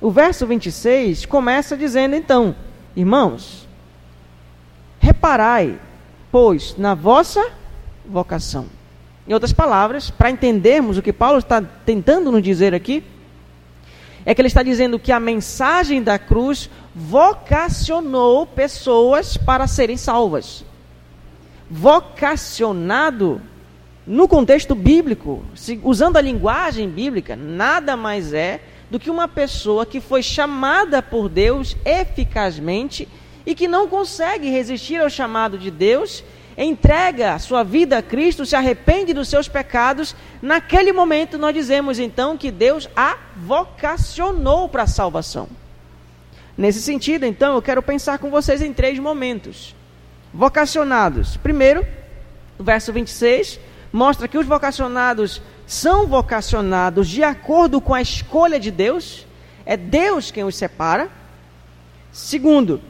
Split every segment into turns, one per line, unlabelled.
O verso 26 começa dizendo então: Irmãos, reparai, pois, na vossa vocação. Em outras palavras, para entendermos o que Paulo está tentando nos dizer aqui, é que ele está dizendo que a mensagem da cruz vocacionou pessoas para serem salvas. Vocacionado, no contexto bíblico, usando a linguagem bíblica, nada mais é do que uma pessoa que foi chamada por Deus eficazmente e que não consegue resistir ao chamado de Deus, entrega sua vida a Cristo, se arrepende dos seus pecados, naquele momento nós dizemos então que Deus a vocacionou para a salvação. Nesse sentido, então, eu quero pensar com vocês em três momentos. Vocacionados. Primeiro, o verso 26 mostra que os vocacionados são vocacionados de acordo com a escolha de Deus, é Deus quem os separa. Segundo,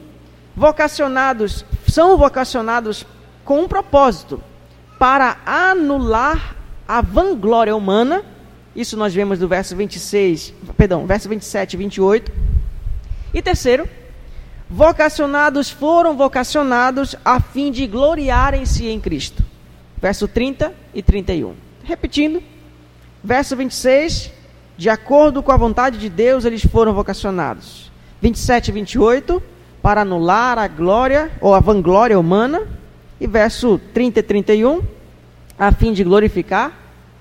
vocacionados são vocacionados com um propósito para anular a vanglória humana. Isso nós vemos do verso 26, perdão, verso 27 e 28. E terceiro, vocacionados foram vocacionados a fim de gloriarem-se em Cristo. Verso 30 e 31. Repetindo, Verso 26, de acordo com a vontade de Deus, eles foram vocacionados. 27 e 28, para anular a glória ou a vanglória humana. E verso 30 e 31, a fim de glorificar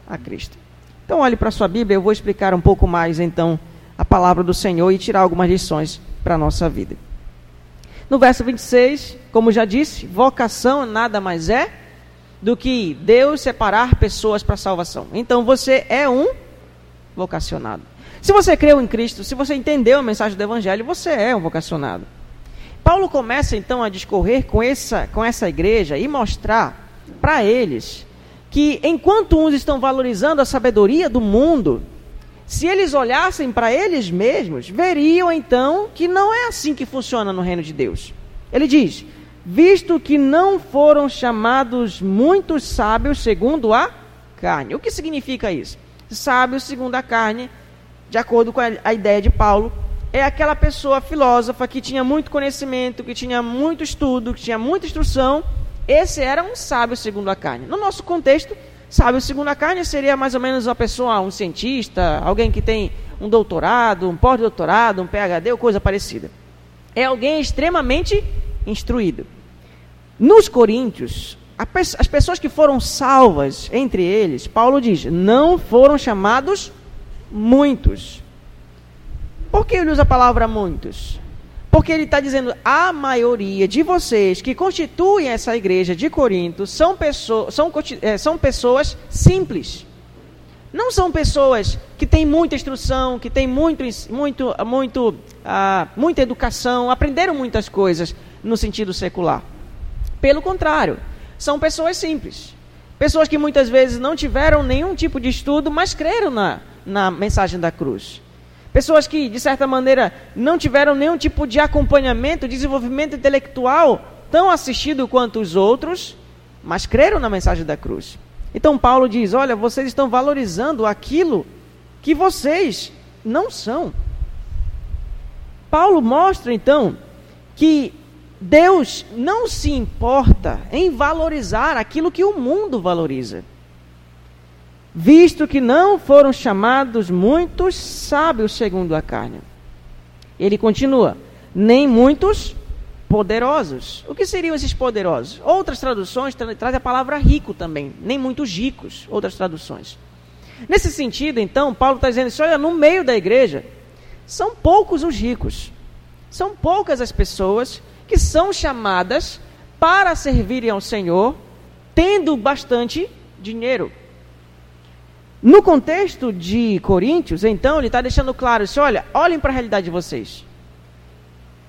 a Cristo. Então, olhe para a sua Bíblia, eu vou explicar um pouco mais então a palavra do Senhor e tirar algumas lições para a nossa vida. No verso 26, como já disse, vocação nada mais é do que Deus separar pessoas para salvação. Então você é um vocacionado. Se você creu em Cristo, se você entendeu a mensagem do Evangelho, você é um vocacionado. Paulo começa então a discorrer com essa, com essa igreja e mostrar para eles que enquanto uns estão valorizando a sabedoria do mundo, se eles olhassem para eles mesmos, veriam então que não é assim que funciona no reino de Deus. Ele diz: visto que não foram chamados muitos sábios segundo a carne. O que significa isso? Sábio segundo a carne, de acordo com a ideia de Paulo, é aquela pessoa filósofa que tinha muito conhecimento, que tinha muito estudo, que tinha muita instrução. Esse era um sábio segundo a carne. No nosso contexto, sábio segundo a carne seria mais ou menos uma pessoa, um cientista, alguém que tem um doutorado, um pós-doutorado, um PhD ou coisa parecida. É alguém extremamente instruído. Nos Coríntios, as pessoas que foram salvas entre eles, Paulo diz, não foram chamados muitos. Por que ele usa a palavra muitos? Porque ele está dizendo a maioria de vocês que constituem essa igreja de Corinto são, pessoas, são, é, são pessoas simples. Não são pessoas que têm muita instrução, que têm muito, muito, muito, uh, muita educação, aprenderam muitas coisas no sentido secular. Pelo contrário, são pessoas simples. Pessoas que muitas vezes não tiveram nenhum tipo de estudo, mas creram na, na mensagem da cruz. Pessoas que, de certa maneira, não tiveram nenhum tipo de acompanhamento, desenvolvimento intelectual tão assistido quanto os outros, mas creram na mensagem da cruz. Então Paulo diz: Olha, vocês estão valorizando aquilo que vocês não são. Paulo mostra então que Deus não se importa em valorizar aquilo que o mundo valoriza. Visto que não foram chamados muitos sábios segundo a carne. Ele continua: nem muitos poderosos. O que seriam esses poderosos? Outras traduções trazem a palavra rico também, nem muitos ricos, outras traduções. Nesse sentido, então, Paulo está dizendo assim: olha, no meio da igreja, são poucos os ricos, são poucas as pessoas que são chamadas para servirem ao Senhor, tendo bastante dinheiro. No contexto de Coríntios, então, ele está deixando claro assim: olha, olhem para a realidade de vocês.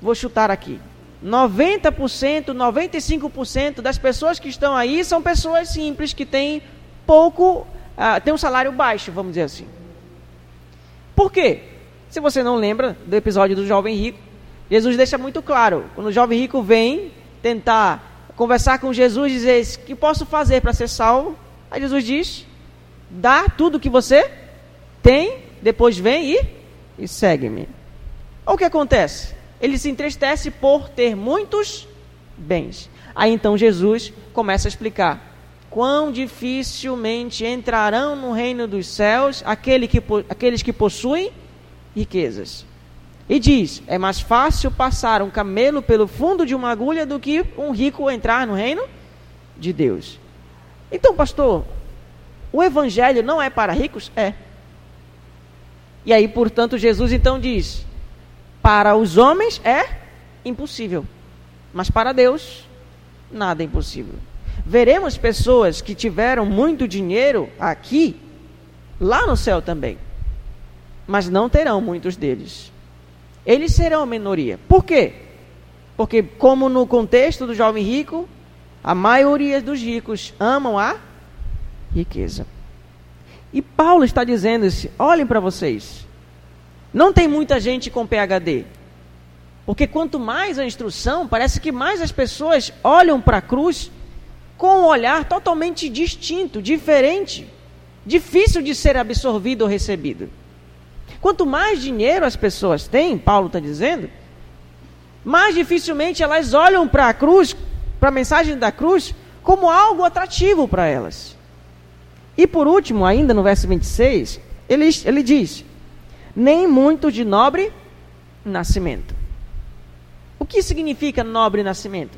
Vou chutar aqui. 90%, 95% das pessoas que estão aí são pessoas simples que têm pouco, uh, têm um salário baixo, vamos dizer assim. Por quê? Se você não lembra do episódio do jovem rico, Jesus deixa muito claro, quando o jovem rico vem tentar conversar com Jesus dizer: "O que posso fazer para ser salvo?" Aí Jesus diz: "Dá tudo que você tem, depois vem e, e segue-me." O que acontece? Ele se entristece por ter muitos bens. Aí então Jesus começa a explicar: quão dificilmente entrarão no reino dos céus aquele que, aqueles que possuem riquezas. E diz: é mais fácil passar um camelo pelo fundo de uma agulha do que um rico entrar no reino de Deus. Então, pastor, o evangelho não é para ricos? É. E aí, portanto, Jesus então diz: para os homens é impossível, mas para Deus nada é impossível. Veremos pessoas que tiveram muito dinheiro aqui, lá no céu também, mas não terão muitos deles. Eles serão a minoria. Por quê? Porque, como no contexto do jovem rico, a maioria dos ricos amam a riqueza. E Paulo está dizendo isso, olhem para vocês. Não tem muita gente com PhD. Porque quanto mais a instrução, parece que mais as pessoas olham para a cruz com um olhar totalmente distinto, diferente, difícil de ser absorvido ou recebido. Quanto mais dinheiro as pessoas têm, Paulo está dizendo, mais dificilmente elas olham para a cruz, para a mensagem da cruz, como algo atrativo para elas. E por último, ainda no verso 26, ele, ele diz: Nem muito de nobre nascimento. O que significa nobre nascimento?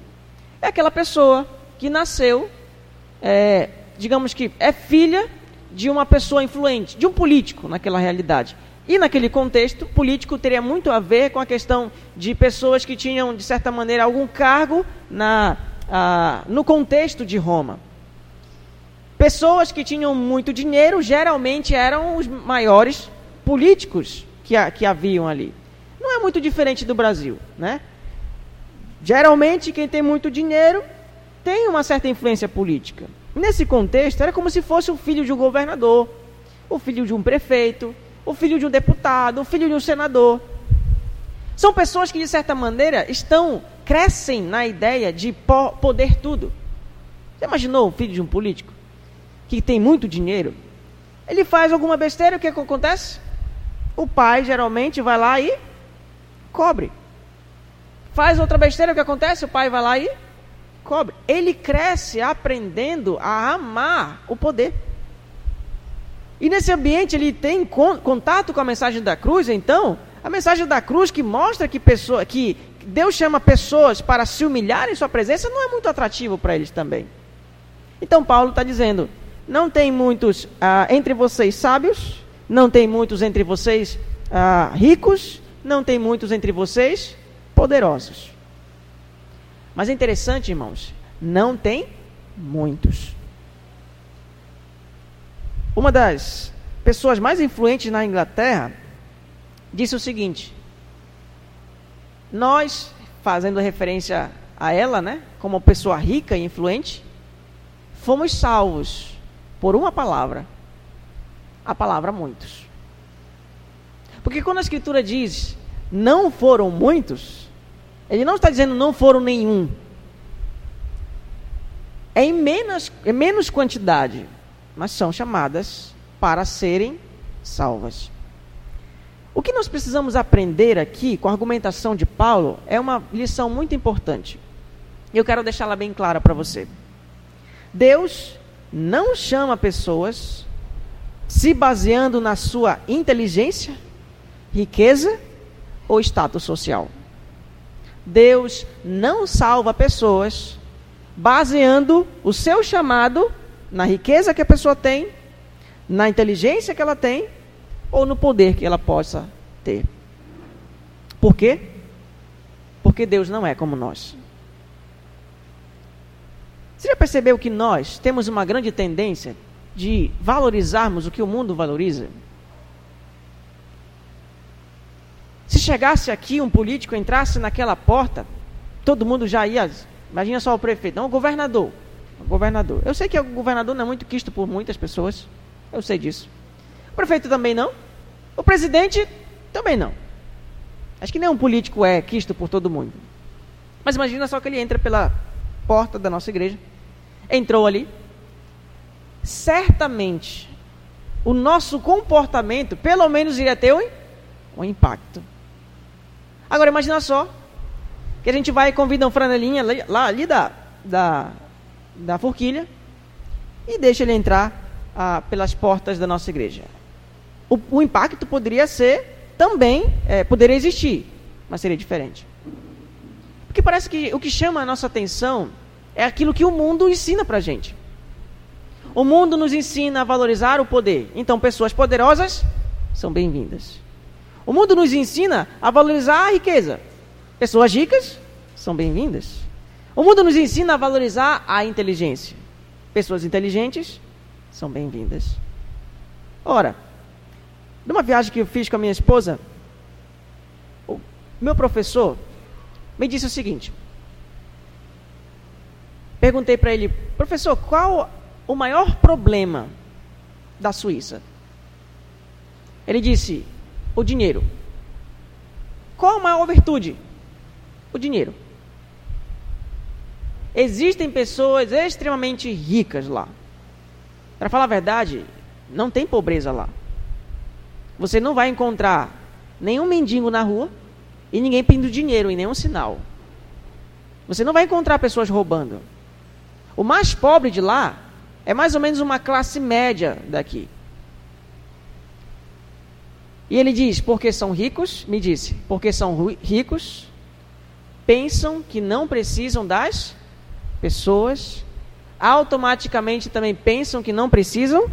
É aquela pessoa que nasceu, é, digamos que é filha de uma pessoa influente, de um político naquela realidade. E naquele contexto, político teria muito a ver com a questão de pessoas que tinham, de certa maneira, algum cargo na, ah, no contexto de Roma. Pessoas que tinham muito dinheiro geralmente eram os maiores políticos que, que haviam ali. Não é muito diferente do Brasil, né? Geralmente quem tem muito dinheiro tem uma certa influência política. Nesse contexto era como se fosse o filho de um governador, o filho de um prefeito, o filho de um deputado, o filho de um senador. São pessoas que de certa maneira estão crescem na ideia de poder tudo. Você imaginou o filho de um político? que tem muito dinheiro, ele faz alguma besteira, o que, que acontece? O pai geralmente vai lá e cobre. Faz outra besteira, o que acontece? O pai vai lá e cobre. Ele cresce aprendendo a amar o poder. E nesse ambiente ele tem contato com a mensagem da cruz, então, a mensagem da cruz que mostra que, pessoa, que Deus chama pessoas para se humilhar em sua presença não é muito atrativo para eles também. Então Paulo está dizendo: não tem muitos ah, entre vocês sábios, não tem muitos entre vocês ah, ricos, não tem muitos entre vocês poderosos. Mas é interessante, irmãos, não tem muitos. Uma das pessoas mais influentes na Inglaterra disse o seguinte: Nós, fazendo referência a ela, né, como pessoa rica e influente, fomos salvos por uma palavra, a palavra muitos. Porque quando a Escritura diz não foram muitos, ele não está dizendo não foram nenhum. É em menos, é menos quantidade, mas são chamadas para serem salvas. O que nós precisamos aprender aqui com a argumentação de Paulo é uma lição muito importante. E eu quero deixá-la bem clara para você. Deus não chama pessoas se baseando na sua inteligência, riqueza ou status social. Deus não salva pessoas baseando o seu chamado na riqueza que a pessoa tem, na inteligência que ela tem ou no poder que ela possa ter. Por quê? Porque Deus não é como nós. Você já percebeu que nós temos uma grande tendência de valorizarmos o que o mundo valoriza? Se chegasse aqui um político, entrasse naquela porta, todo mundo já ia. Imagina só o prefeito, não o governador. Governador. Eu sei que o governador não é muito quisto por muitas pessoas. Eu sei disso. O prefeito também não. O presidente também não. Acho que nenhum político é quisto por todo mundo. Mas imagina só que ele entra pela porta da nossa igreja, entrou ali. Certamente, o nosso comportamento, pelo menos, iria ter um, um impacto. Agora imagina só que a gente vai e convida um franelinha lá ali da, da, da forquilha e deixa ele entrar ah, pelas portas da nossa igreja. O, o impacto poderia ser também, é, poderia existir, mas seria diferente. Porque parece que o que chama a nossa atenção é aquilo que o mundo ensina para gente. O mundo nos ensina a valorizar o poder. Então, pessoas poderosas são bem-vindas. O mundo nos ensina a valorizar a riqueza. Pessoas ricas são bem-vindas. O mundo nos ensina a valorizar a inteligência. Pessoas inteligentes são bem-vindas. Ora, numa viagem que eu fiz com a minha esposa, o meu professor me disse o seguinte: perguntei para ele, professor, qual o maior problema da Suíça? Ele disse: o dinheiro. Qual a maior virtude? O dinheiro. Existem pessoas extremamente ricas lá. Para falar a verdade, não tem pobreza lá. Você não vai encontrar nenhum mendigo na rua e ninguém pedindo dinheiro em nenhum sinal. Você não vai encontrar pessoas roubando. O mais pobre de lá é mais ou menos uma classe média daqui. E ele diz: porque são ricos, me disse, porque são ricos, pensam que não precisam das pessoas, automaticamente também pensam que não precisam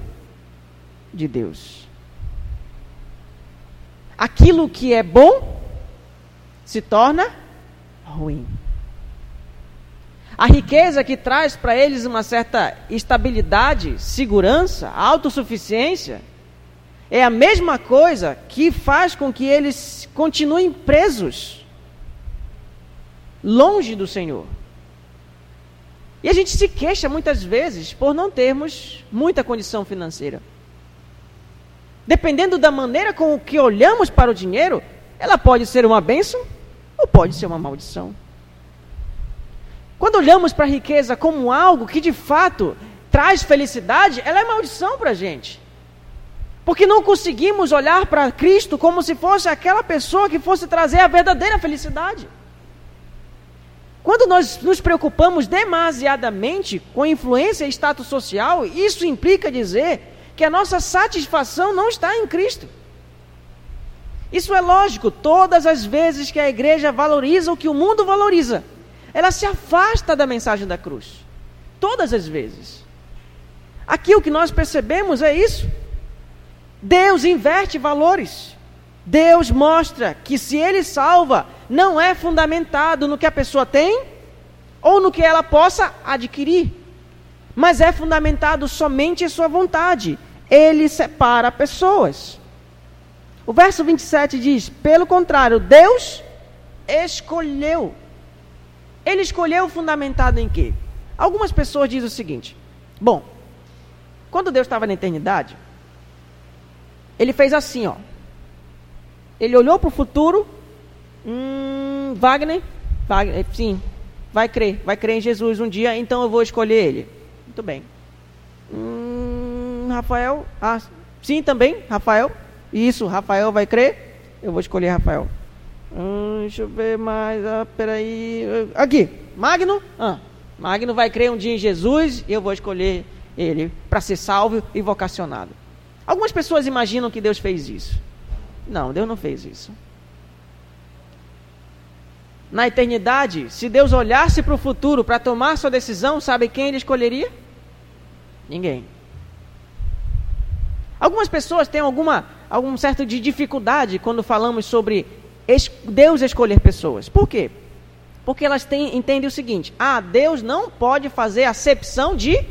de Deus. Aquilo que é bom se torna ruim. A riqueza que traz para eles uma certa estabilidade, segurança, autossuficiência, é a mesma coisa que faz com que eles continuem presos, longe do Senhor. E a gente se queixa muitas vezes por não termos muita condição financeira. Dependendo da maneira com que olhamos para o dinheiro, ela pode ser uma bênção ou pode ser uma maldição. Quando olhamos para a riqueza como algo que de fato traz felicidade, ela é maldição para a gente. Porque não conseguimos olhar para Cristo como se fosse aquela pessoa que fosse trazer a verdadeira felicidade. Quando nós nos preocupamos demasiadamente com influência e status social, isso implica dizer que a nossa satisfação não está em Cristo. Isso é lógico, todas as vezes que a igreja valoriza o que o mundo valoriza, ela se afasta da mensagem da cruz. Todas as vezes. Aqui o que nós percebemos é isso. Deus inverte valores. Deus mostra que se Ele salva, não é fundamentado no que a pessoa tem ou no que ela possa adquirir, mas é fundamentado somente em Sua vontade. Ele separa pessoas. O verso 27 diz: pelo contrário, Deus escolheu ele escolheu fundamentado em quê? Algumas pessoas dizem o seguinte: bom, quando Deus estava na eternidade, ele fez assim, ó. Ele olhou para o futuro, hum, Wagner, Wagner, sim, vai crer, vai crer em Jesus um dia, então eu vou escolher ele. Muito bem. Hum, Rafael, ah, sim também, Rafael. Isso, Rafael vai crer, eu vou escolher Rafael. Hum, deixa eu ver mais. Ah, peraí. Aqui, Magno. Ah, Magno vai crer um dia em Jesus e eu vou escolher ele para ser salvo e vocacionado. Algumas pessoas imaginam que Deus fez isso. Não, Deus não fez isso. Na eternidade, se Deus olhasse para o futuro para tomar sua decisão, sabe quem ele escolheria? Ninguém. Algumas pessoas têm alguma, algum certo de dificuldade quando falamos sobre Deus escolher pessoas. Por quê? Porque elas têm, entendem o seguinte: ah, Deus não pode fazer acepção de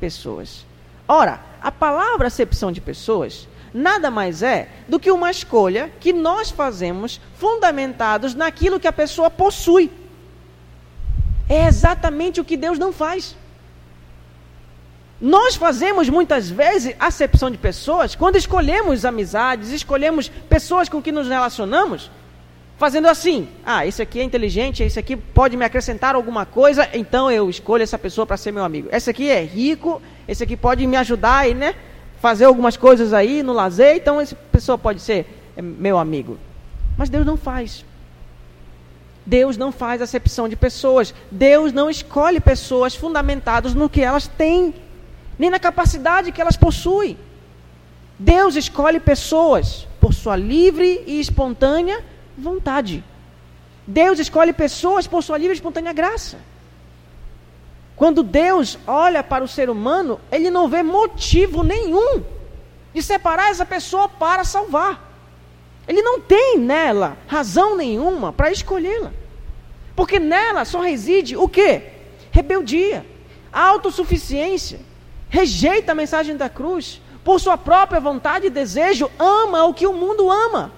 pessoas. Ora, a palavra acepção de pessoas nada mais é do que uma escolha que nós fazemos fundamentados naquilo que a pessoa possui. É exatamente o que Deus não faz. Nós fazemos muitas vezes acepção de pessoas quando escolhemos amizades, escolhemos pessoas com que nos relacionamos, fazendo assim: ah, esse aqui é inteligente, esse aqui pode me acrescentar alguma coisa, então eu escolho essa pessoa para ser meu amigo. Esse aqui é rico, esse aqui pode me ajudar aí, né? Fazer algumas coisas aí no lazer, então essa pessoa pode ser é, meu amigo. Mas Deus não faz. Deus não faz acepção de pessoas. Deus não escolhe pessoas fundamentadas no que elas têm, nem na capacidade que elas possuem. Deus escolhe pessoas por sua livre e espontânea vontade. Deus escolhe pessoas por sua livre e espontânea graça. Quando Deus olha para o ser humano, ele não vê motivo nenhum de separar essa pessoa para salvar. Ele não tem nela razão nenhuma para escolhê-la. Porque nela só reside o quê? Rebeldia, autossuficiência, rejeita a mensagem da cruz, por sua própria vontade e desejo, ama o que o mundo ama.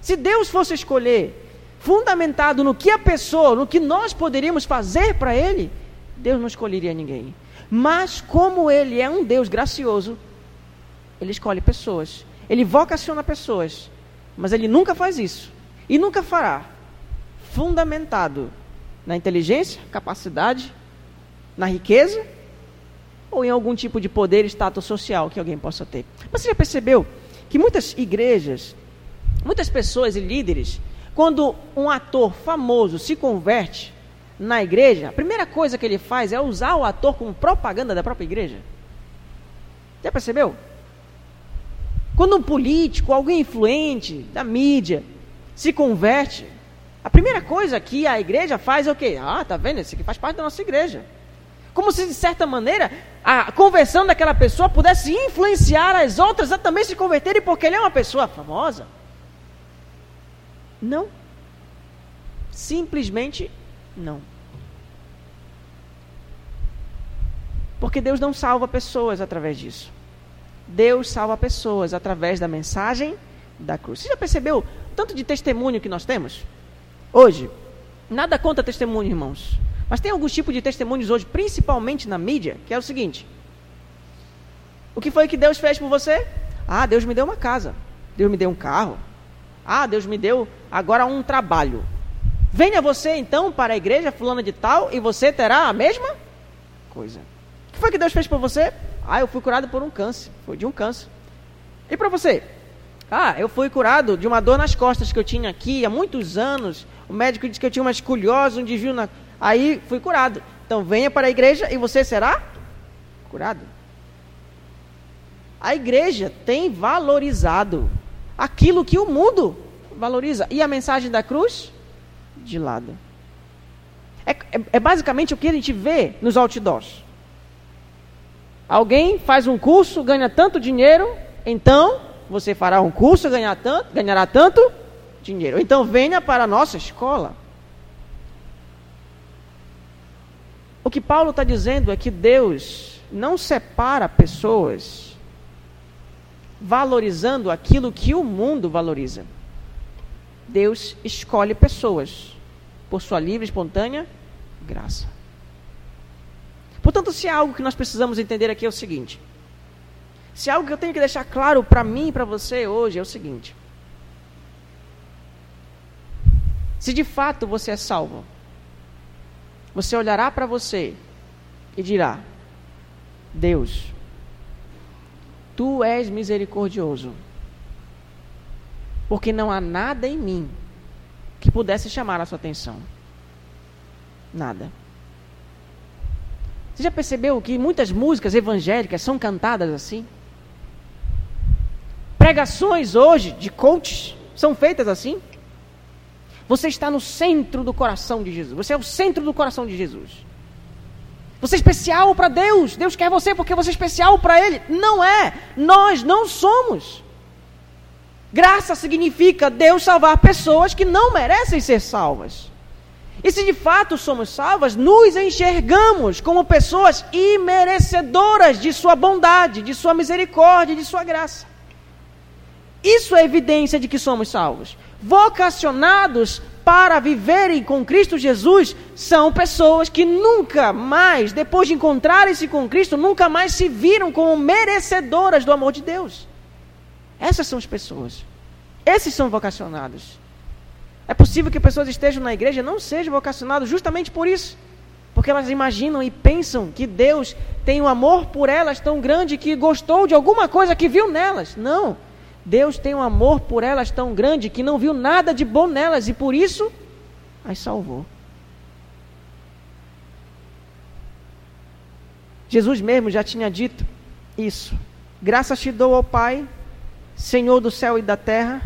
Se Deus fosse escolher, fundamentado no que a pessoa, no que nós poderíamos fazer para Ele, Deus não escolheria ninguém. Mas como Ele é um Deus gracioso, Ele escolhe pessoas. Ele vocaciona pessoas mas ele nunca faz isso. E nunca fará. Fundamentado na inteligência, capacidade, na riqueza ou em algum tipo de poder status social que alguém possa ter. Mas você já percebeu que muitas igrejas, muitas pessoas e líderes, quando um ator famoso se converte na igreja, a primeira coisa que ele faz é usar o ator como propaganda da própria igreja. Já percebeu? Quando um político, alguém influente da mídia, se converte, a primeira coisa que a igreja faz é o quê? Ah, tá vendo? Esse aqui faz parte da nossa igreja. Como se, de certa maneira, a conversão daquela pessoa pudesse influenciar as outras a também se converterem porque ele é uma pessoa famosa. Não. Simplesmente não. Porque Deus não salva pessoas através disso. Deus salva pessoas através da mensagem da cruz. Você já percebeu tanto de testemunho que nós temos? Hoje, nada contra testemunho, irmãos. Mas tem alguns tipos de testemunhos hoje, principalmente na mídia, que é o seguinte: O que foi que Deus fez por você? Ah, Deus me deu uma casa. Deus me deu um carro. Ah, Deus me deu agora um trabalho. Venha você então para a igreja fulana de tal e você terá a mesma coisa. O que foi que Deus fez por você? Ah, eu fui curado por um câncer. Foi de um câncer. E para você? Ah, eu fui curado de uma dor nas costas que eu tinha aqui há muitos anos. O médico disse que eu tinha uma escoliose, um desvio na. Aí fui curado. Então venha para a igreja e você será curado. A igreja tem valorizado aquilo que o mundo valoriza. E a mensagem da cruz? De lado. É, é, é basicamente o que a gente vê nos outdoors. Alguém faz um curso, ganha tanto dinheiro, então você fará um curso, ganhar tanto, ganhará tanto dinheiro. Então venha para a nossa escola. O que Paulo está dizendo é que Deus não separa pessoas valorizando aquilo que o mundo valoriza. Deus escolhe pessoas por sua livre e espontânea graça. Portanto, se há algo que nós precisamos entender aqui é o seguinte: se há algo que eu tenho que deixar claro para mim e para você hoje é o seguinte: se de fato você é salvo, você olhará para você e dirá: Deus, tu és misericordioso, porque não há nada em mim que pudesse chamar a sua atenção. Nada. Você já percebeu que muitas músicas evangélicas são cantadas assim? Pregações hoje de coaches são feitas assim? Você está no centro do coração de Jesus. Você é o centro do coração de Jesus. Você é especial para Deus. Deus quer você porque você é especial para Ele. Não é. Nós não somos. Graça significa Deus salvar pessoas que não merecem ser salvas. E se de fato somos salvas, nos enxergamos como pessoas imerecedoras de Sua bondade, de Sua misericórdia, de Sua graça. Isso é evidência de que somos salvos. Vocacionados para viverem com Cristo Jesus são pessoas que nunca mais, depois de encontrarem-se com Cristo, nunca mais se viram como merecedoras do amor de Deus. Essas são as pessoas. Esses são vocacionados. É possível que pessoas estejam na igreja e não sejam vocacionadas justamente por isso. Porque elas imaginam e pensam que Deus tem um amor por elas tão grande que gostou de alguma coisa que viu nelas. Não. Deus tem um amor por elas tão grande que não viu nada de bom nelas e por isso as salvou. Jesus mesmo já tinha dito isso. Graças te dou ao Pai, Senhor do céu e da terra,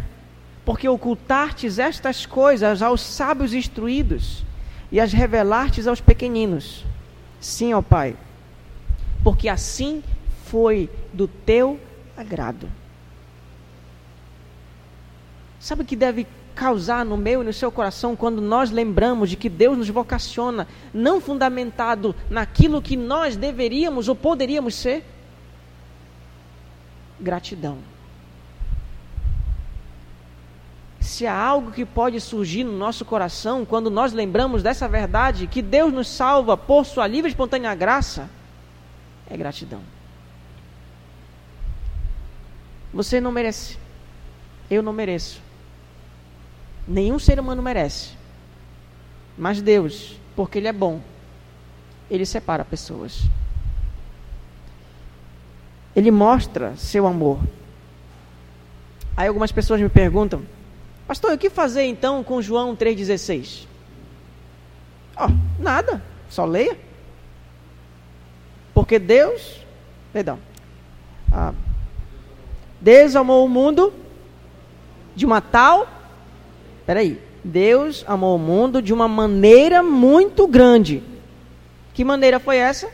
porque ocultastes estas coisas aos sábios instruídos e as revelastes aos pequeninos. Sim, ó Pai, porque assim foi do teu agrado. Sabe o que deve causar no meu e no seu coração quando nós lembramos de que Deus nos vocaciona, não fundamentado naquilo que nós deveríamos ou poderíamos ser? Gratidão. Se há algo que pode surgir no nosso coração quando nós lembramos dessa verdade, que Deus nos salva por sua livre e espontânea graça, é gratidão. Você não merece. Eu não mereço. Nenhum ser humano merece. Mas Deus, porque Ele é bom, Ele separa pessoas. Ele mostra seu amor. Aí algumas pessoas me perguntam, pastor, o que fazer então com João 3,16? Ó, oh, nada, só leia. Porque Deus, perdão, ah, Deus amou o mundo de uma tal Peraí. Deus amou o mundo de uma maneira muito grande. Que maneira foi essa?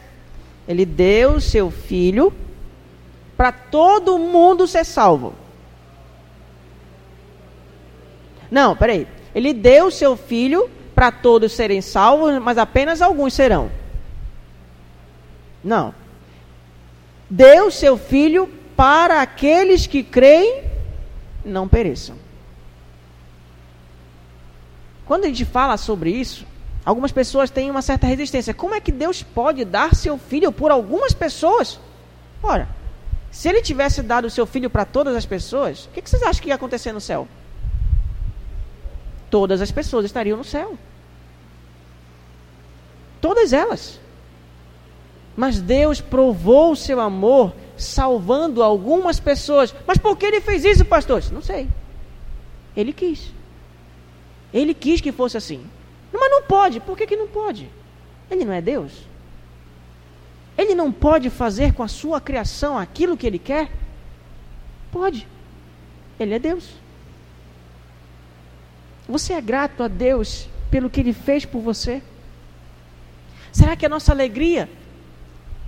Ele deu seu filho para todo mundo ser salvo. Não, peraí. Ele deu seu filho para todos serem salvos, mas apenas alguns serão. Não. Deu seu filho para aqueles que creem não pereçam. Quando a gente fala sobre isso, algumas pessoas têm uma certa resistência. Como é que Deus pode dar seu filho por algumas pessoas? Ora, se ele tivesse dado o seu filho para todas as pessoas, o que, que vocês acham que ia acontecer no céu? Todas as pessoas estariam no céu. Todas elas. Mas Deus provou o seu amor salvando algumas pessoas. Mas por que ele fez isso, pastor? Não sei. Ele quis. Ele quis que fosse assim. Mas não pode. Por que, que não pode? Ele não é Deus? Ele não pode fazer com a sua criação aquilo que ele quer? Pode. Ele é Deus. Você é grato a Deus pelo que ele fez por você? Será que a nossa alegria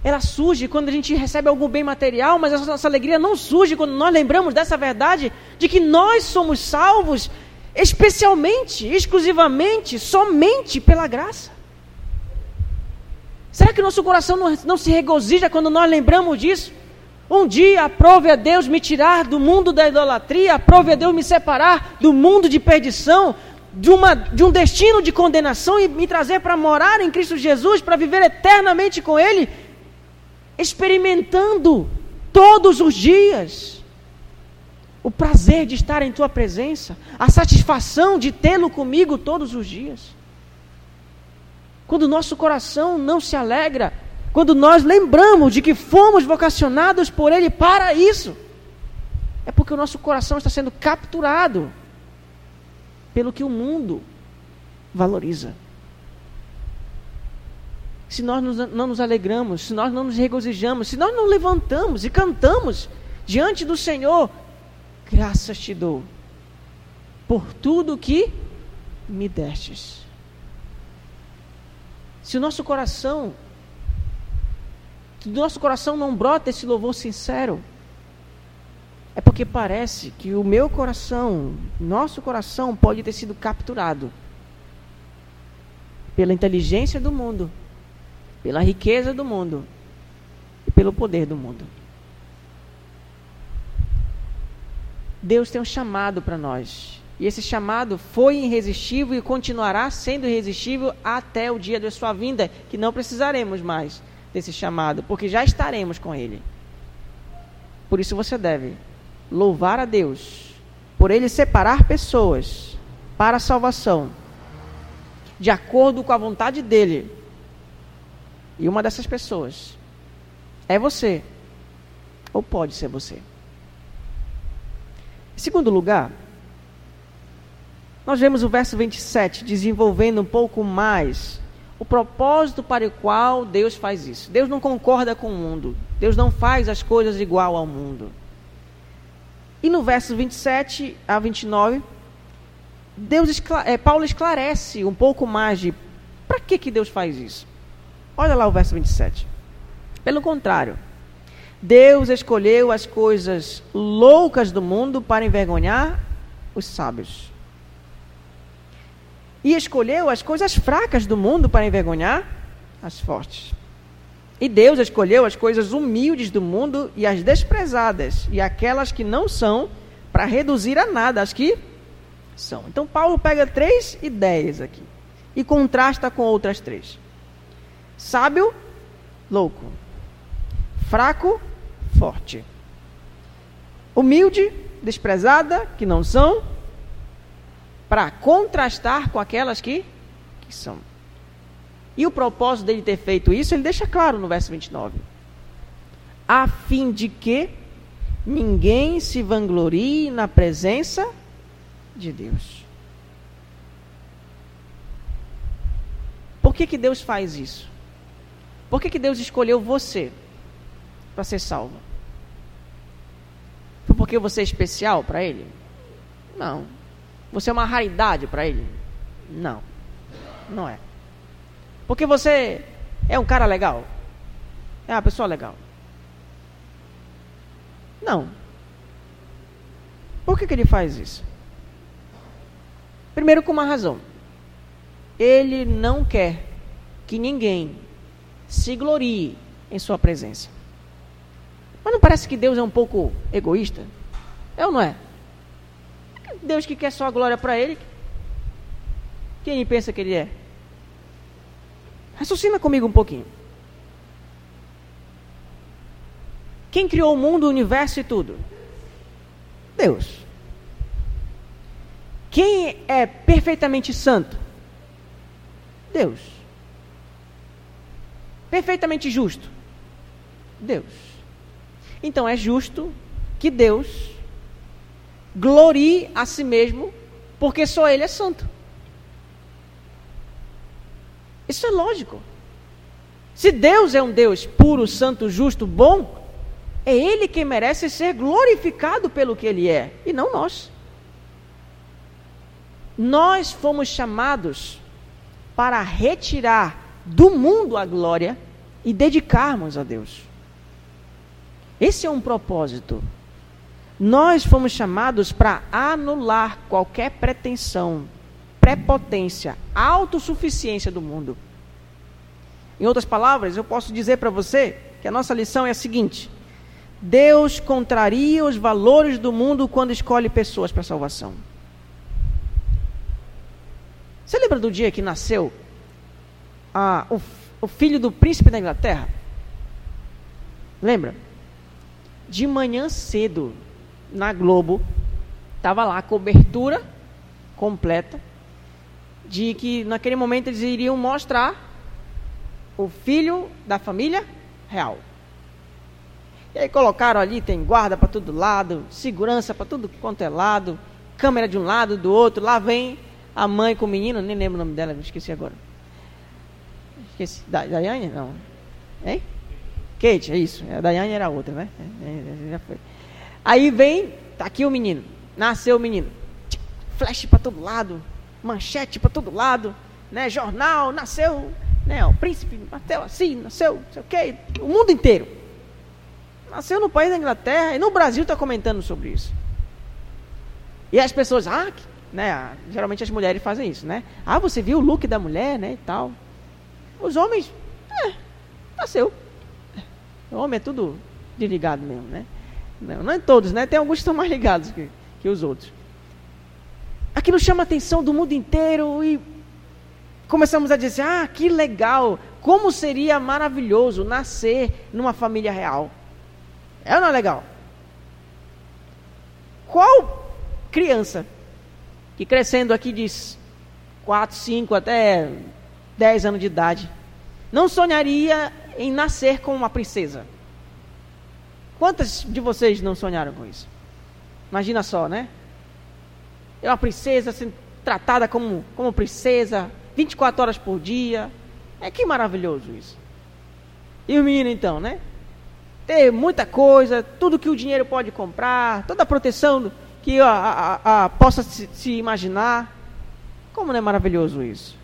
ela surge quando a gente recebe algum bem material, mas a nossa alegria não surge quando nós lembramos dessa verdade de que nós somos salvos especialmente, exclusivamente, somente pela graça? Será que nosso coração não, não se regozija quando nós lembramos disso? Um dia aprove a Deus me tirar do mundo da idolatria, aprove a Deus me separar do mundo de perdição, de, uma, de um destino de condenação e me trazer para morar em Cristo Jesus, para viver eternamente com Ele, experimentando todos os dias o prazer de estar em tua presença, a satisfação de tê-lo comigo todos os dias. Quando o nosso coração não se alegra, quando nós lembramos de que fomos vocacionados por Ele para isso, é porque o nosso coração está sendo capturado pelo que o mundo valoriza. Se nós não nos alegramos, se nós não nos regozijamos, se nós não levantamos e cantamos diante do Senhor graças te dou por tudo que me destes. Se o nosso coração, se do nosso coração não brota esse louvor sincero, é porque parece que o meu coração, nosso coração, pode ter sido capturado pela inteligência do mundo, pela riqueza do mundo e pelo poder do mundo. Deus tem um chamado para nós. E esse chamado foi irresistível e continuará sendo irresistível até o dia da sua vinda, que não precisaremos mais desse chamado, porque já estaremos com Ele. Por isso você deve louvar a Deus por Ele separar pessoas para a salvação, de acordo com a vontade dEle. E uma dessas pessoas é você, ou pode ser você. Em segundo lugar, nós vemos o verso 27 desenvolvendo um pouco mais o propósito para o qual Deus faz isso. Deus não concorda com o mundo. Deus não faz as coisas igual ao mundo. E no verso 27 a 29, Deus, é, Paulo esclarece um pouco mais de para que, que Deus faz isso. Olha lá o verso 27. Pelo contrário, Deus escolheu as coisas loucas do mundo para envergonhar os sábios. E escolheu as coisas fracas do mundo para envergonhar as fortes. E Deus escolheu as coisas humildes do mundo e as desprezadas, e aquelas que não são, para reduzir a nada as que são. Então Paulo pega três ideias aqui e contrasta com outras três: sábio, louco, fraco, forte, humilde, desprezada, que não são, para contrastar com aquelas que, que são. E o propósito dele ter feito isso, ele deixa claro no verso 29. A fim de que ninguém se vanglorie na presença de Deus. Por que, que Deus faz isso? Por que, que Deus escolheu você para ser salvo? Foi porque você é especial para Ele? Não. Você é uma raridade para Ele? Não. Não é. Porque você é um cara legal? É uma pessoa legal? Não. Por que, que ele faz isso? Primeiro, com uma razão. Ele não quer que ninguém se glorie em sua presença. Mas não parece que Deus é um pouco egoísta? É ou não é? Deus que quer só a glória para ele. Quem ele pensa que ele é? Raciocina comigo um pouquinho. Quem criou o mundo, o universo e tudo? Deus. Quem é perfeitamente santo? Deus. Perfeitamente justo? Deus. Então é justo que Deus glorie a si mesmo, porque só Ele é santo. Isso é lógico. Se Deus é um Deus puro, santo, justo, bom, é Ele quem merece ser glorificado pelo que Ele é, e não nós. Nós fomos chamados para retirar do mundo a glória e dedicarmos a Deus. Esse é um propósito. Nós fomos chamados para anular qualquer pretensão, prepotência, autossuficiência do mundo. Em outras palavras, eu posso dizer para você que a nossa lição é a seguinte: Deus contraria os valores do mundo quando escolhe pessoas para salvação. Você lembra do dia que nasceu o, o filho do príncipe da Inglaterra? Lembra? De manhã cedo, na Globo, estava lá a cobertura completa de que naquele momento eles iriam mostrar o filho da família real. E aí colocaram ali, tem guarda para todo lado, segurança para tudo quanto é lado, câmera de um lado, do outro, lá vem a mãe com o menino, nem lembro o nome dela, esqueci agora. Esqueci. Da, Daiane? Não. Hein? Kate, é isso. A Daiane era outra, né? É, é, já foi. Aí vem, tá aqui o menino. Nasceu o menino. Flash para todo lado, manchete para todo lado, né? Jornal, nasceu, né? O príncipe nasceu assim, nasceu, não sei o quê, o mundo inteiro. Nasceu no país da Inglaterra e no Brasil está comentando sobre isso. E as pessoas, ah, né? Geralmente as mulheres fazem isso, né? Ah, você viu o look da mulher, né? E tal. Os homens, é, nasceu. O homem é tudo desligado mesmo, né? Não, não é todos, né? Tem alguns que estão mais ligados que, que os outros. Aquilo chama a atenção do mundo inteiro e começamos a dizer: ah, que legal! Como seria maravilhoso nascer numa família real. É ou não é legal? Qual criança que crescendo aqui de 4, 5 até 10 anos de idade, não sonharia em nascer com uma princesa? Quantas de vocês não sonharam com isso? Imagina só, né? É uma princesa, assim, tratada como, como princesa, 24 horas por dia. É que maravilhoso isso. E o menino então, né? Ter muita coisa, tudo que o dinheiro pode comprar, toda a proteção que a, a, a possa se, se imaginar. Como não é maravilhoso isso?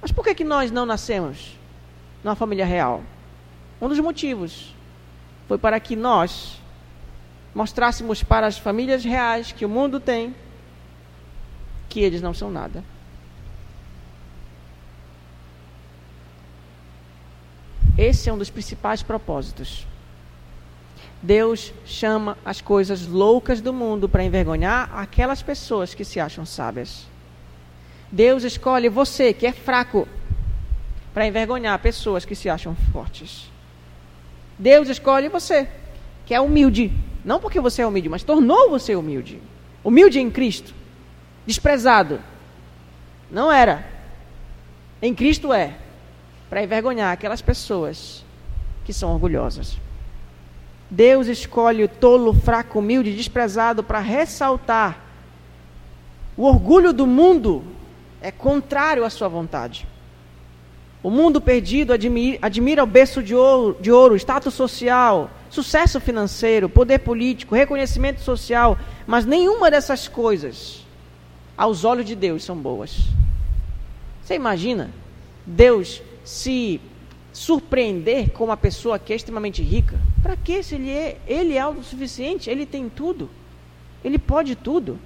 Mas por que, que nós não nascemos numa família real? Um dos motivos foi para que nós mostrássemos para as famílias reais que o mundo tem que eles não são nada. Esse é um dos principais propósitos. Deus chama as coisas loucas do mundo para envergonhar aquelas pessoas que se acham sábias. Deus escolhe você, que é fraco, para envergonhar pessoas que se acham fortes. Deus escolhe você, que é humilde, não porque você é humilde, mas tornou você humilde. Humilde em Cristo, desprezado. Não era. Em Cristo é, para envergonhar aquelas pessoas que são orgulhosas. Deus escolhe o tolo, fraco, humilde, desprezado para ressaltar o orgulho do mundo é contrário à sua vontade. O mundo perdido admira, o berço de ouro, de ouro, status social, sucesso financeiro, poder político, reconhecimento social, mas nenhuma dessas coisas, aos olhos de Deus, são boas. Você imagina Deus se surpreender com uma pessoa que é extremamente rica? Para que se ele é, ele é autossuficiente? Ele tem tudo. Ele pode tudo.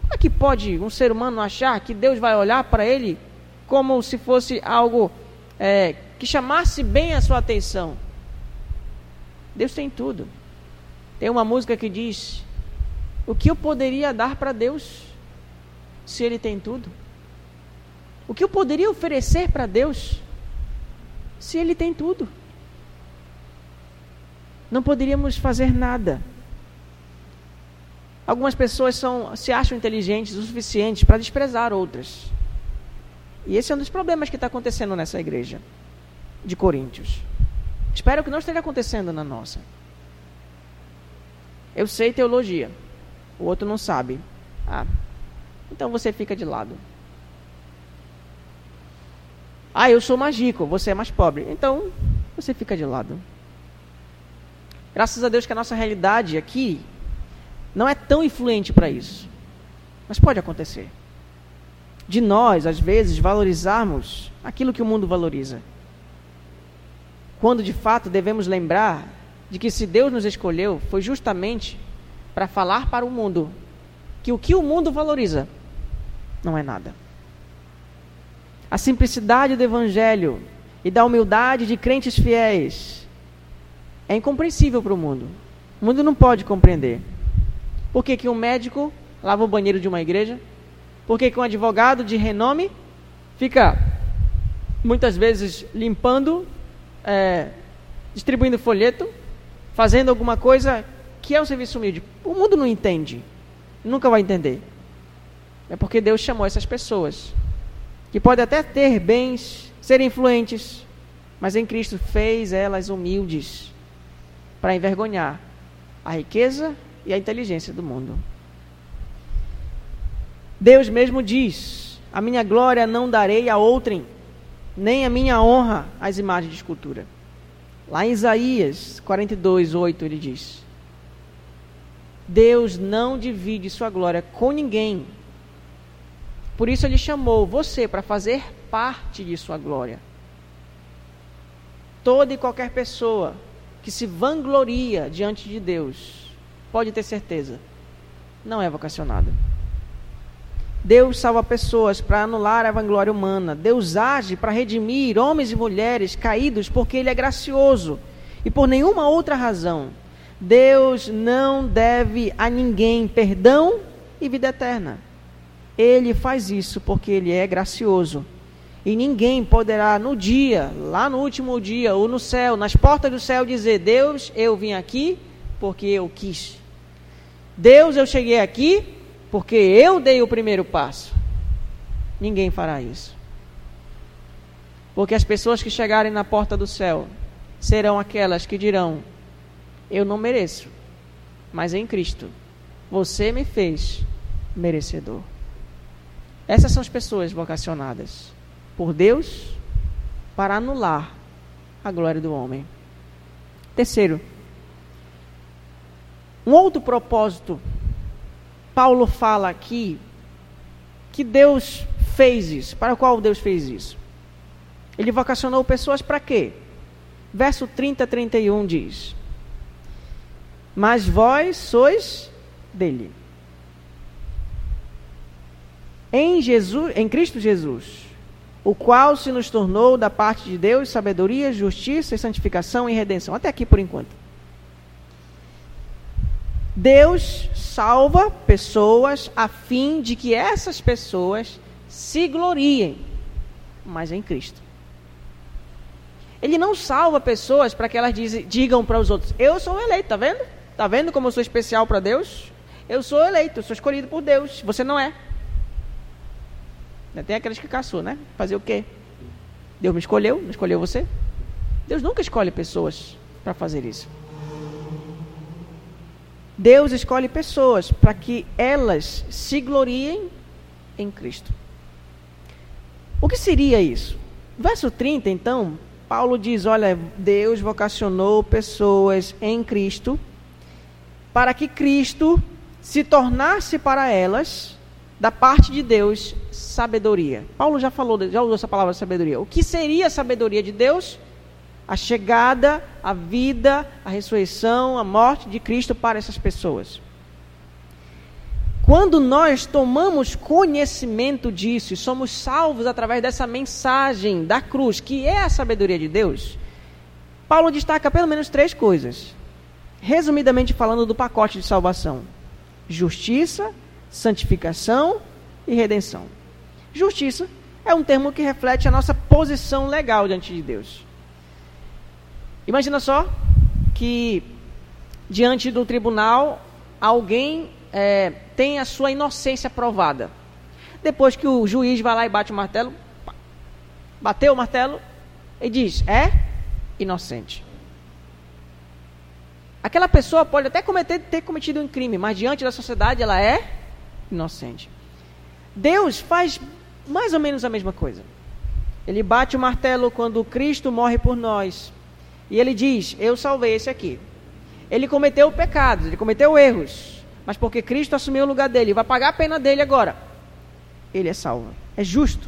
Como é que pode um ser humano achar que Deus vai olhar para ele como se fosse algo é, que chamasse bem a sua atenção? Deus tem tudo. Tem uma música que diz: O que eu poderia dar para Deus se Ele tem tudo? O que eu poderia oferecer para Deus se Ele tem tudo? Não poderíamos fazer nada. Algumas pessoas são, se acham inteligentes o suficiente para desprezar outras. E esse é um dos problemas que está acontecendo nessa igreja de Coríntios. Espero que não esteja acontecendo na nossa. Eu sei teologia, o outro não sabe. Ah, então você fica de lado. Ah, eu sou magico, você é mais pobre. Então você fica de lado. Graças a Deus que a nossa realidade aqui não é tão influente para isso. Mas pode acontecer. De nós, às vezes, valorizarmos aquilo que o mundo valoriza quando de fato devemos lembrar de que se Deus nos escolheu, foi justamente para falar para o mundo que o que o mundo valoriza não é nada. A simplicidade do Evangelho e da humildade de crentes fiéis é incompreensível para o mundo. O mundo não pode compreender. Por que, que um médico lava o banheiro de uma igreja? Por que, que um advogado de renome fica muitas vezes limpando é, distribuindo folheto, fazendo alguma coisa que é um serviço humilde. O mundo não entende, nunca vai entender. É porque Deus chamou essas pessoas, que podem até ter bens, ser influentes, mas em Cristo fez elas humildes para envergonhar a riqueza e a inteligência do mundo. Deus mesmo diz: A minha glória não darei a outrem nem a minha honra às imagens de escultura. Lá em Isaías 42, 8, ele diz: Deus não divide sua glória com ninguém. Por isso ele chamou você para fazer parte de sua glória. Toda e qualquer pessoa que se vangloria diante de Deus, pode ter certeza, não é vocacionada. Deus salva pessoas para anular a vanglória humana. Deus age para redimir homens e mulheres caídos porque Ele é gracioso e por nenhuma outra razão. Deus não deve a ninguém perdão e vida eterna. Ele faz isso porque Ele é gracioso. E ninguém poderá no dia, lá no último dia, ou no céu, nas portas do céu, dizer: Deus, eu vim aqui porque eu quis. Deus, eu cheguei aqui porque eu dei o primeiro passo. Ninguém fará isso. Porque as pessoas que chegarem na porta do céu serão aquelas que dirão: Eu não mereço, mas em Cristo você me fez merecedor. Essas são as pessoas vocacionadas por Deus para anular a glória do homem. Terceiro, um outro propósito, Paulo fala aqui que Deus fez isso. Para qual Deus fez isso? Ele vocacionou pessoas para quê? Verso 30 31 diz: Mas vós sois dele. Em Jesus, em Cristo Jesus, o qual se nos tornou da parte de Deus sabedoria, justiça, santificação e redenção. Até aqui por enquanto. Deus salva pessoas a fim de que essas pessoas se gloriem, mas em Cristo. Ele não salva pessoas para que elas digam para os outros: Eu sou eleito, tá vendo? Tá vendo como eu sou especial para Deus? Eu sou eleito, eu sou escolhido por Deus. Você não é. Tem aqueles que caçou, né? Fazer o quê? Deus me escolheu, não escolheu você? Deus nunca escolhe pessoas para fazer isso. Deus escolhe pessoas para que elas se gloriem em Cristo. O que seria isso? Verso 30, então, Paulo diz: Olha, Deus vocacionou pessoas em Cristo para que Cristo se tornasse para elas, da parte de Deus, sabedoria. Paulo já falou, já usou essa palavra sabedoria. O que seria a sabedoria de Deus? A chegada, a vida, a ressurreição, a morte de Cristo para essas pessoas. Quando nós tomamos conhecimento disso e somos salvos através dessa mensagem da cruz, que é a sabedoria de Deus, Paulo destaca pelo menos três coisas. Resumidamente falando do pacote de salvação: justiça, santificação e redenção. Justiça é um termo que reflete a nossa posição legal diante de Deus. Imagina só que diante do tribunal alguém é, tem a sua inocência provada. Depois que o juiz vai lá e bate o martelo, bateu o martelo e diz: é inocente. Aquela pessoa pode até cometer, ter cometido um crime, mas diante da sociedade ela é inocente. Deus faz mais ou menos a mesma coisa. Ele bate o martelo quando Cristo morre por nós. E ele diz: Eu salvei esse aqui. Ele cometeu pecados, ele cometeu erros. Mas porque Cristo assumiu o lugar dele, vai pagar a pena dele agora. Ele é salvo. É justo.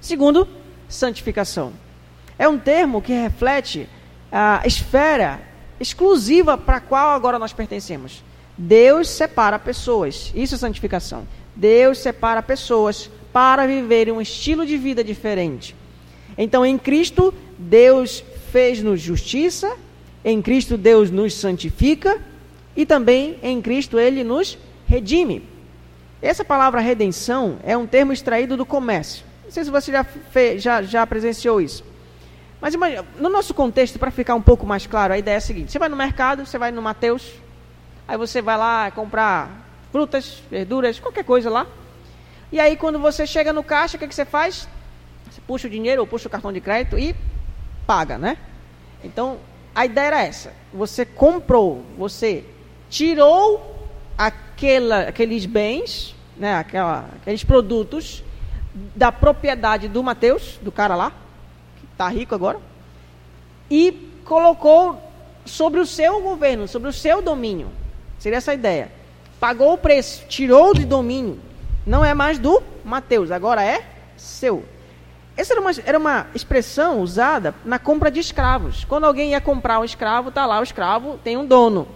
Segundo, santificação. É um termo que reflete a esfera exclusiva para a qual agora nós pertencemos. Deus separa pessoas. Isso é santificação. Deus separa pessoas para viverem um estilo de vida diferente. Então, em Cristo, Deus fez-nos justiça, em Cristo Deus nos santifica e também em Cristo ele nos redime. Essa palavra redenção é um termo extraído do comércio. Não sei se você já, fez, já, já presenciou isso. Mas imagina, no nosso contexto, para ficar um pouco mais claro, a ideia é a seguinte: você vai no mercado, você vai no Mateus, aí você vai lá comprar frutas, verduras, qualquer coisa lá. E aí, quando você chega no caixa, o que, que você faz? Você puxa o dinheiro ou puxa o cartão de crédito e paga, né? Então, a ideia era essa. Você comprou, você tirou aquela, aqueles bens, né, aquela, aqueles produtos da propriedade do Mateus, do cara lá, que está rico agora, e colocou sobre o seu governo, sobre o seu domínio. Seria essa a ideia. Pagou o preço, tirou de domínio. Não é mais do Mateus, agora é seu. Essa era uma, era uma expressão usada na compra de escravos. Quando alguém ia comprar um escravo, tá lá o escravo tem um dono.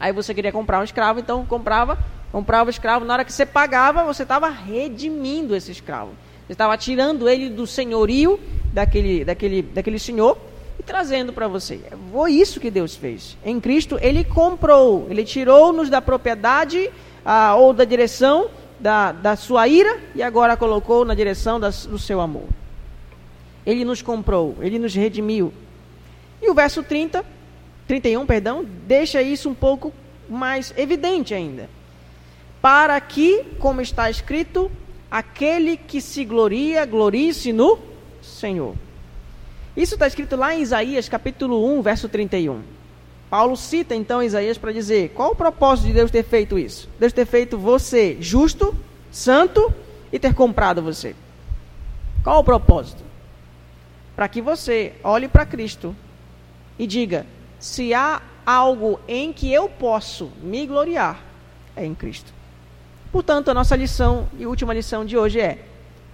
Aí você queria comprar um escravo, então comprava, comprava o escravo. Na hora que você pagava, você estava redimindo esse escravo. Você estava tirando ele do senhorio daquele, daquele, daquele senhor e trazendo para você. Foi isso que Deus fez. Em Cristo, Ele comprou, Ele tirou-nos da propriedade ah, ou da direção da, da sua ira e agora colocou na direção das, do seu amor. Ele nos comprou, ele nos redimiu. E o verso 30, 31, perdão, deixa isso um pouco mais evidente ainda. Para que, como está escrito, aquele que se gloria, glorie-se no Senhor. Isso está escrito lá em Isaías capítulo 1, verso 31. Paulo cita então Isaías para dizer: qual o propósito de Deus ter feito isso? Deus ter feito você justo, santo e ter comprado você. Qual o propósito? Para que você olhe para Cristo e diga: se há algo em que eu posso me gloriar, é em Cristo. Portanto, a nossa lição e última lição de hoje é: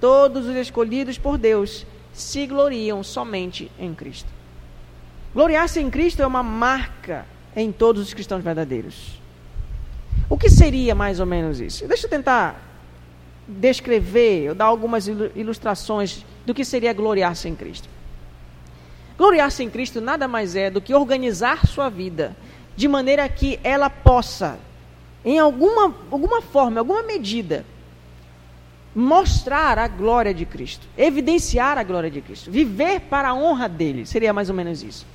todos os escolhidos por Deus se gloriam somente em Cristo. Gloriar-se em Cristo é uma marca em todos os cristãos verdadeiros. O que seria mais ou menos isso? Deixa eu tentar descrever, eu dar algumas ilustrações do que seria gloriar-se em Cristo. Gloriar-se em Cristo nada mais é do que organizar sua vida de maneira que ela possa, em alguma, alguma forma, alguma medida, mostrar a glória de Cristo, evidenciar a glória de Cristo, viver para a honra dele, seria mais ou menos isso.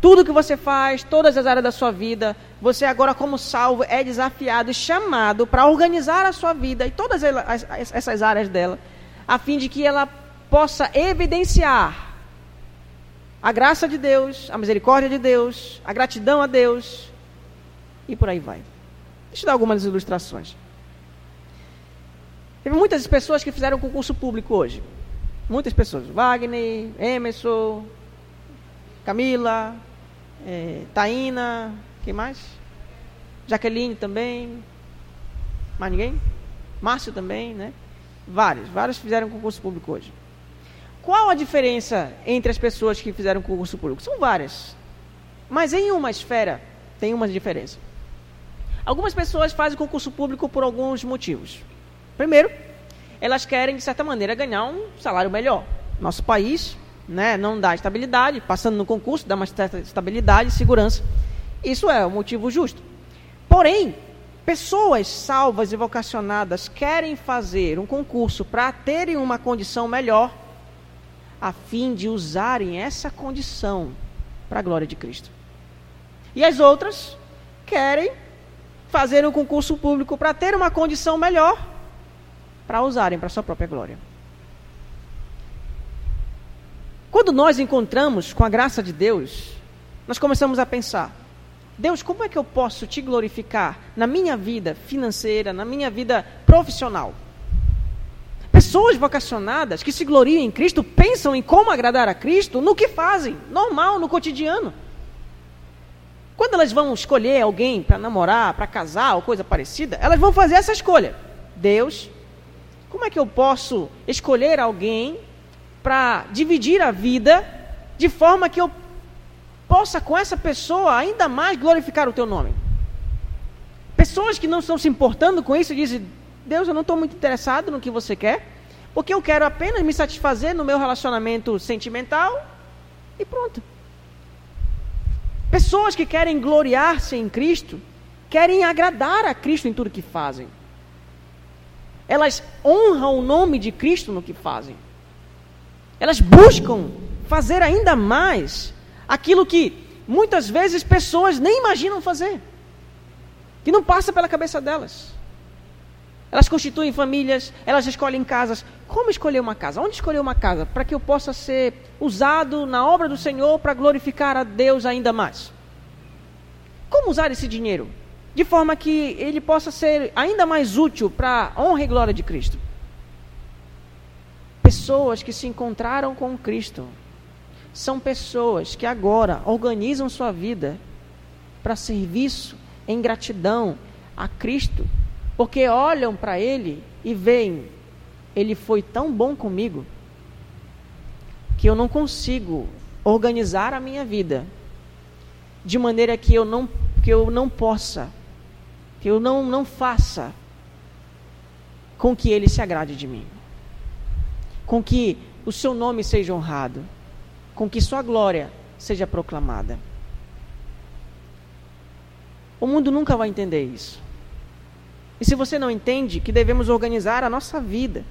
Tudo que você faz, todas as áreas da sua vida, você agora, como salvo, é desafiado e chamado para organizar a sua vida e todas essas áreas dela, a fim de que ela possa evidenciar a graça de Deus, a misericórdia de Deus, a gratidão a Deus e por aí vai. Deixa eu dar algumas ilustrações. Teve muitas pessoas que fizeram concurso público hoje. Muitas pessoas. Wagner, Emerson, Camila, é, Taína, quem mais? Jaqueline também. Mais ninguém? Márcio também, né? Vários, vários fizeram concurso público hoje. Qual a diferença entre as pessoas que fizeram concurso público? São várias. Mas em uma esfera tem uma diferença. Algumas pessoas fazem concurso público por alguns motivos. Primeiro, elas querem, de certa maneira, ganhar um salário melhor. Nosso país né, não dá estabilidade, passando no concurso, dá uma certa estabilidade e segurança. Isso é um motivo justo. Porém, pessoas salvas e vocacionadas querem fazer um concurso para terem uma condição melhor, a fim de usarem essa condição para a glória de Cristo. E as outras querem fazer um concurso público para ter uma condição melhor, para usarem para sua própria glória. Quando nós encontramos com a graça de Deus, nós começamos a pensar: Deus, como é que eu posso te glorificar na minha vida financeira, na minha vida profissional? Pessoas vocacionadas que se gloriam em Cristo pensam em como agradar a Cristo no que fazem, normal, no cotidiano. Quando elas vão escolher alguém para namorar, para casar ou coisa parecida, elas vão fazer essa escolha. Deus, como é que eu posso escolher alguém para dividir a vida de forma que eu possa com essa pessoa ainda mais glorificar o teu nome. Pessoas que não estão se importando com isso dizem: Deus, eu não estou muito interessado no que você quer, porque eu quero apenas me satisfazer no meu relacionamento sentimental e pronto. Pessoas que querem gloriar-se em Cristo, querem agradar a Cristo em tudo que fazem. Elas honram o nome de Cristo no que fazem. Elas buscam fazer ainda mais aquilo que muitas vezes pessoas nem imaginam fazer, que não passa pela cabeça delas. Elas constituem famílias, elas escolhem casas. Como escolher uma casa? Onde escolher uma casa? Para que eu possa ser usado na obra do Senhor para glorificar a Deus ainda mais. Como usar esse dinheiro? De forma que ele possa ser ainda mais útil para a honra e glória de Cristo pessoas que se encontraram com Cristo. São pessoas que agora organizam sua vida para serviço em gratidão a Cristo, porque olham para Ele e veem, Ele foi tão bom comigo que eu não consigo organizar a minha vida de maneira que eu não, que eu não possa, que eu não, não faça com que Ele se agrade de mim com que o seu nome seja honrado, com que sua glória seja proclamada. O mundo nunca vai entender isso. E se você não entende que devemos organizar a nossa vida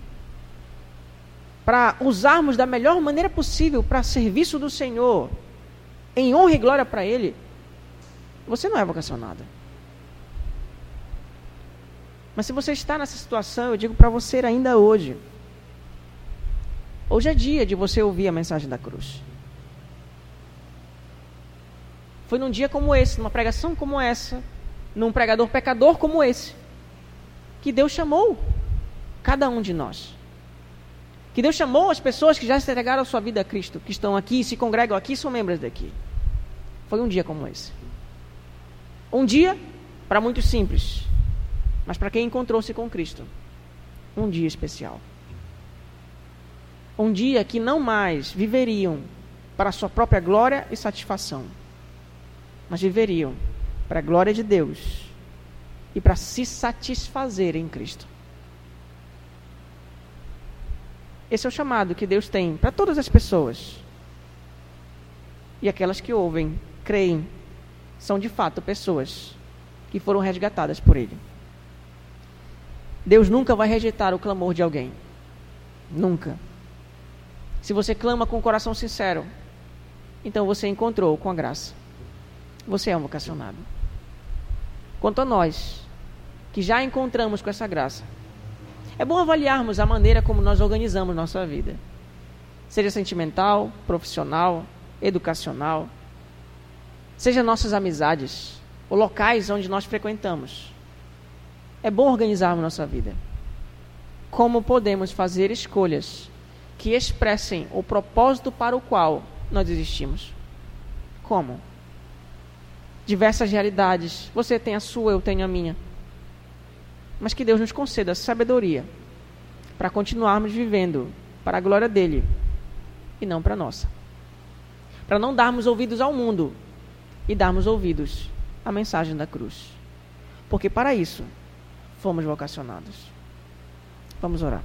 para usarmos da melhor maneira possível para serviço do Senhor, em honra e glória para Ele, você não é vocacionado. Mas se você está nessa situação, eu digo para você ainda hoje, Hoje é dia de você ouvir a mensagem da cruz. Foi num dia como esse, numa pregação como essa, num pregador pecador como esse, que Deus chamou cada um de nós. Que Deus chamou as pessoas que já se entregaram a sua vida a Cristo, que estão aqui, se congregam aqui, são membros daqui. Foi um dia como esse. Um dia, para muitos simples, mas para quem encontrou-se com Cristo, um dia especial. Um dia que não mais viveriam para a sua própria glória e satisfação, mas viveriam para a glória de Deus e para se satisfazer em Cristo. Esse é o chamado que Deus tem para todas as pessoas. E aquelas que ouvem, creem, são de fato pessoas que foram resgatadas por Ele. Deus nunca vai rejeitar o clamor de alguém. Nunca. Se você clama com o coração sincero, então você encontrou com a graça. Você é um vocacionado. Quanto a nós, que já encontramos com essa graça, é bom avaliarmos a maneira como nós organizamos nossa vida. Seja sentimental, profissional, educacional, seja nossas amizades, ou locais onde nós frequentamos. É bom organizarmos nossa vida. Como podemos fazer escolhas que expressem o propósito para o qual nós existimos? Como? Diversas realidades. Você tem a sua, eu tenho a minha mas que Deus nos conceda sabedoria para continuarmos vivendo para a glória dele e não para a nossa. Para não darmos ouvidos ao mundo e darmos ouvidos à mensagem da cruz. Porque para isso fomos vocacionados. Vamos orar.